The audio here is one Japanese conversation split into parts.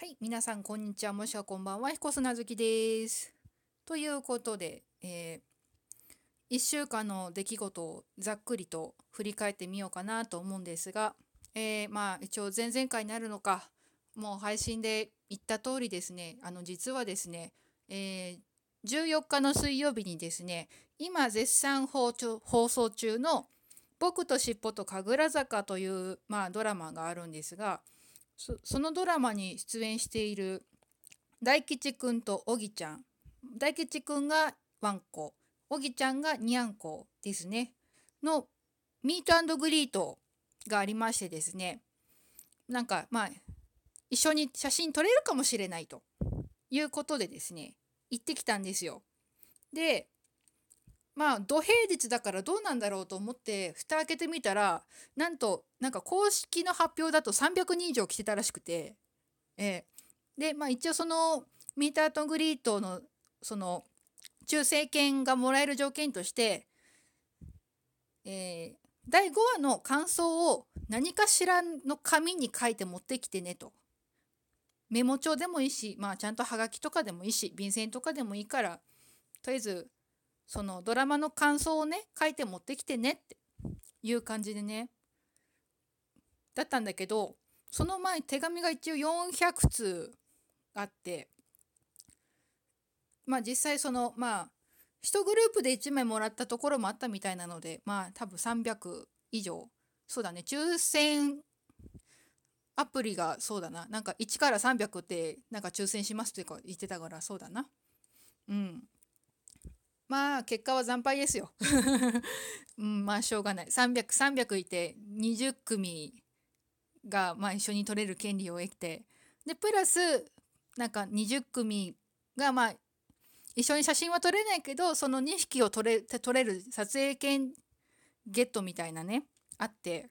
はい、皆さんこんにちは、もしくはこんばんは、彦砂月です。ということで、え1週間の出来事をざっくりと振り返ってみようかなと思うんですが、えーまあ一応前々回になるのか、もう配信で言った通りですね、あの実はですね、えー14日の水曜日にですね、今絶賛放放送中の「僕と尻尾と神楽坂」という、まあ、ドラマがあるんですが、そのドラマに出演している大吉くんとおぎちゃん。大吉くんがワンコ。おぎちゃんがニャンコですね。のミートグリートがありましてですね。なんかまあ一緒に写真撮れるかもしれないということでですね行ってきたんですよ。でまあ土平日だからどうなんだろうと思って蓋開けてみたらなんとなんか公式の発表だと300人以上来てたらしくて、ええでまあ一応そのミータートグリートのその抽選券がもらえる条件として、えー第5話の感想を何かしらの紙に書いて持ってきてねと。メモ帳でもいいし、まあ、ちゃんとはがきとかでもいいし便箋とかでもいいからとりあえずそのドラマの感想をね書いて持ってきてねっていう感じでね。だったんだけどその前手紙が一応400通あってまあ実際そのまあ1グループで1枚もらったところもあったみたいなのでまあ多分300以上。そうだね。抽選アプリがそうだな。なんか1から300ってなんか抽選しますってか言ってたからそうだな。うん。まあ結果は惨敗ですよ。うん、まあしょうがない。300、300いて20組がまあ一緒に取れる権利を得てでプラスなんか20組がまあ一緒に写真は撮れないけどその2匹を撮れ撮れる撮影権ゲットみたいなねあって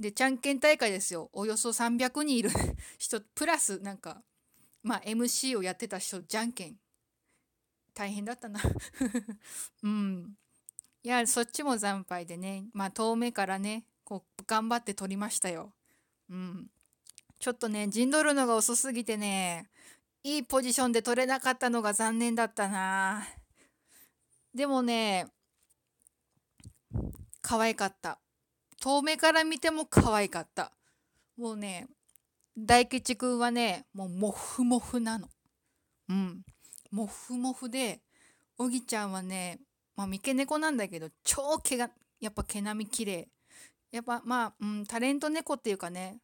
でじゃんけん大会ですよおよそ300人いる人プラスなんかまあ MC をやってた人じゃんけん大変だったな。うん。いやそっちも惨敗でね。まあ遠目からねこう頑張って撮りましたよ。うん。ちょっとね陣取るのが遅すぎてねいいポジションで撮れなかったのが残念だったな。でもね可愛かった。遠目から見ても可愛かった。もうね大吉くんはねもうモフモフなの。うん。モフモフでおぎちゃんはねまあ三毛猫なんだけど超毛がやっぱ毛並み綺麗。やっぱまあ、うん、タレント猫っていうかね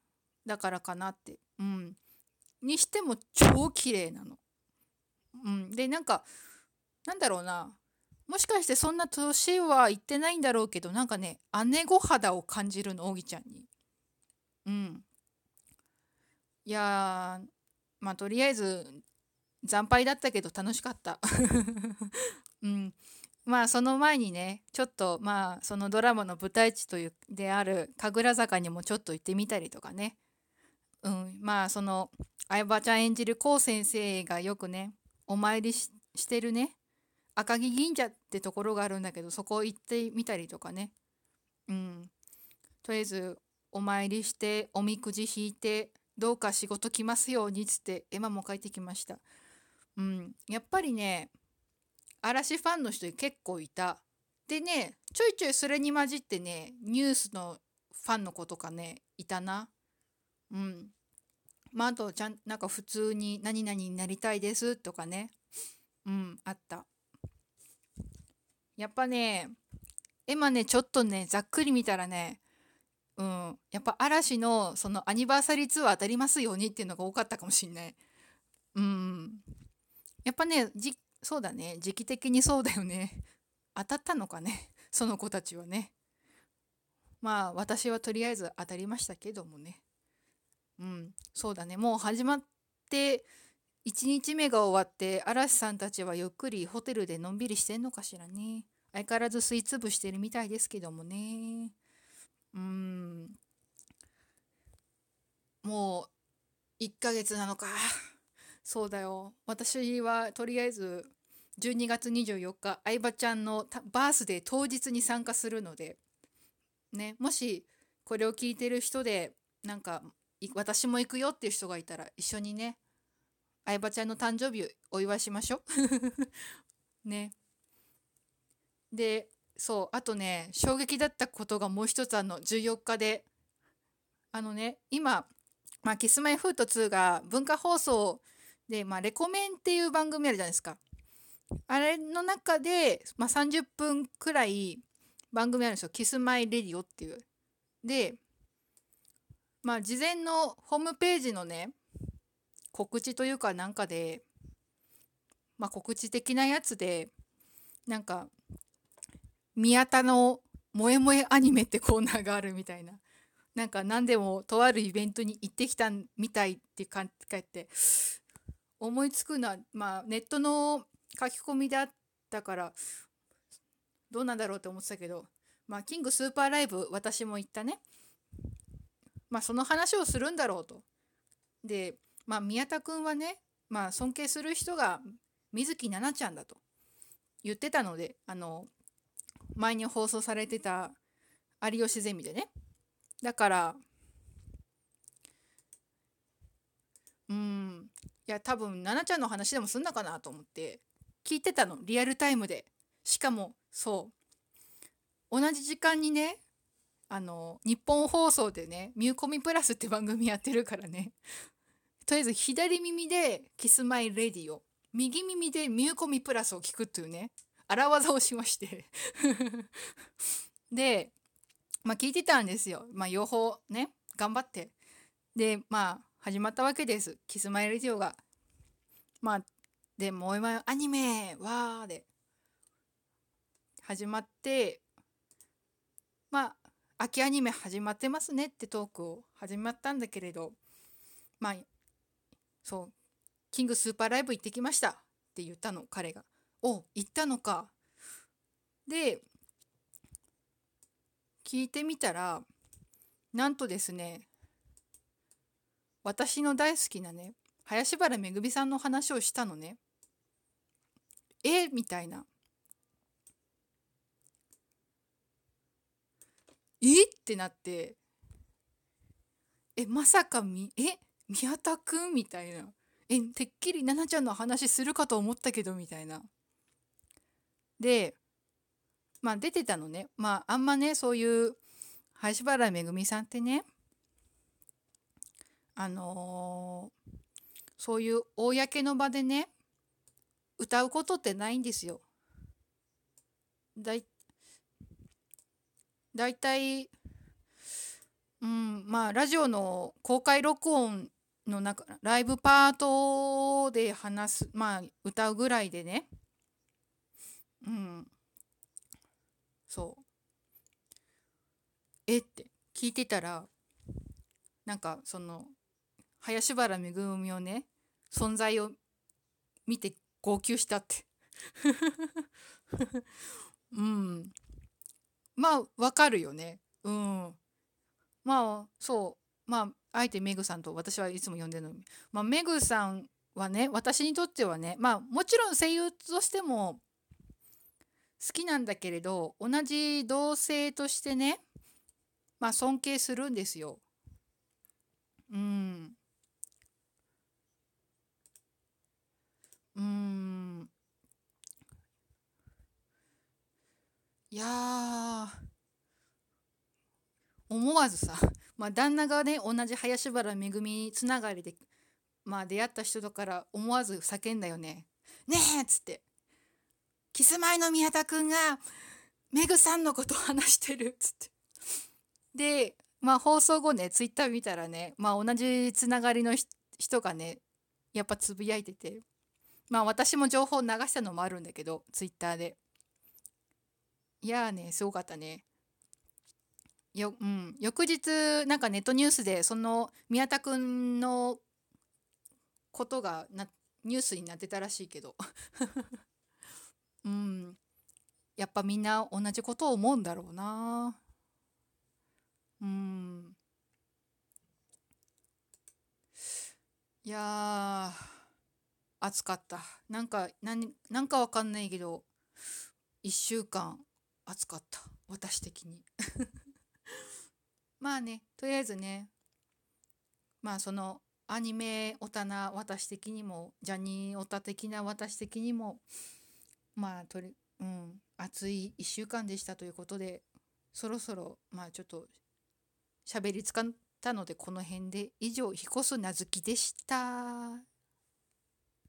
だからかなって。うん。にしても超綺麗なの。うん。でなんかなんだろうな。もしかしてそんな年は言ってないんだろうけどなんかね姉御肌を感じるのおぎちゃんに。うん。いやまあとりあえず惨敗だったけど楽しかった。うん。まあその前にねちょっとまあそのドラマの舞台地というである神楽坂にもちょっと行ってみたりとかね。うん。まあその相葉ちゃん演じるこう先生がよくねお参りしてるね。赤城神社ってところがあるんだけどそこ行ってみたりとかね。うん。とりあえずお参りしておみくじ引いてどうか仕事来ますようにっつって絵馬も書いてきました。うん。やっぱりね嵐ファンの人結構いた。でねちょいちょいそれに混じってねニュースのファンの子とかねいたな。うん。まああとちゃんなんか普通に「何々になりたいです」とかね。うんあった。やっぱね絵馬ねちょっとねざっくり見たらねうんやっぱ嵐のそのアニバーサリーツアー当たりますようにっていうのが多かったかもしんない。うん。やっぱねじそうだね。時期的にそうだよね。当たったのかね？その子たちはね。まあ私はとりあえず当たりましたけどもね。うん。そうだね。もう始まって1日目が終わって嵐さんたちはゆっくりホテルでのんびりしてんのかしらね。相変わらず吸いつぶしてるみたいですけどもね。うん。もう1ヶ月なのか。そうだよ。私はとりあえず12月24日相葉ちゃんのバースデー当日に参加するので。ねもしこれを聞いてる人でなんか私も行くよっていう人がいたら一緒にね相葉ちゃんの誕生日お祝いしましょう。ね。でそうあとね衝撃だったことがもう一つあの14日で。あのね今まあ、キスマイフート2が文化放送で、まあ、レコメンっていう番組あるじゃないですか。あれの中で、まあ、30分くらい番組あるんですよ。キスマイレディオっていう。で、まあ、事前のホームページのね、告知というかなんかで、まあ、告知的なやつで、なんか、宮田の萌え萌えアニメってコーナーがあるみたいな。なんか何でもとあるイベントに行ってきたみたいって書いて思いつくのはまあネットの書き込みであったからどうなんだろうと思ってたけどまあキングスーパーライブ私も行ったね。まあその話をするんだろうと。でまあ宮田くんはねまあ尊敬する人が水木奈々ちゃんだと。言ってたのであの前に放送されてた有吉ゼミでね。だからうんや多分奈々ちゃんの話でもすんのかなと思って聞いてたの。リアルタイムで。しかもそう。同じ時間にねあの日本放送でね「ミューコミプラス」って番組やってるからね。とりあえず左耳で「キスマイレディオ」右耳で「ミューコミプラス」を聞くっていうね荒技をしまして。でまあ聞いてたんですよ。まあ両方ね、頑張って。で、まあ始まったわけです。キスマイレディオが。まあ、で、もう今アニメわーで始まって、まあ、秋アニメ始まってますねってトークを始まったんだけれど、まあ、そう、キングスーパーライブ行ってきましたって言ったの、彼が。お、行ったのか。で、聞いてみたらなんとですね私の大好きなね林原めぐみさんの話をしたのね。えみたいな。えってなってえまさかみえ宮田くんみたいな。えてっきり奈々ちゃんの話するかと思ったけどみたいな。でまあ出てたのね。まああんまねそういう林原めぐみさんってねあのー、そういう公の場でね歌うことってないんですよ。だい大体うんまあラジオの公開録音の中ライブパートで話すまあ歌うぐらいでね。うん。そう。えって聞いてたらなんかその林原めぐみをね。存在を見て号泣したって。うん。まあわかるよね。うん。まあそう。まああえてメグさんと私はいつも呼んでるのに。まあメグさんはね私にとってはねまあもちろん声優としても好きなんだけれど同じ同性としてねまあ尊敬するんですよ。うん。いや思わずさ、まあ、旦那がね同じ林原めぐみつながりで、まあ、出会った人だから思わず叫んだよね「ねえ!」っつって。キスマイの宮田くんがメグさんのこと話してる。っつって。でまあ放送後ねツイッター見たらねまあ同じつながりの人がねやっぱつぶやいてて。まあ私も情報流したのもあるんだけどツイッターで。いやーねすごかったね。よ、うん、翌日なんかネットニュースでその宮田くんのことがなニュースになってたらしいけど。うん。やっぱみんな同じことを思うんだろうな。うん。いや暑かった。なんか何なんかわかんないけど1週間暑かった私的に まあねとりあえずねまあそのアニメオタな私的にもジャニーオタ的な私的にもまあとりうん暑い1週間でしたということでそろそろまあちょっと喋りつかったのでこの辺で以上彦須なずきでした。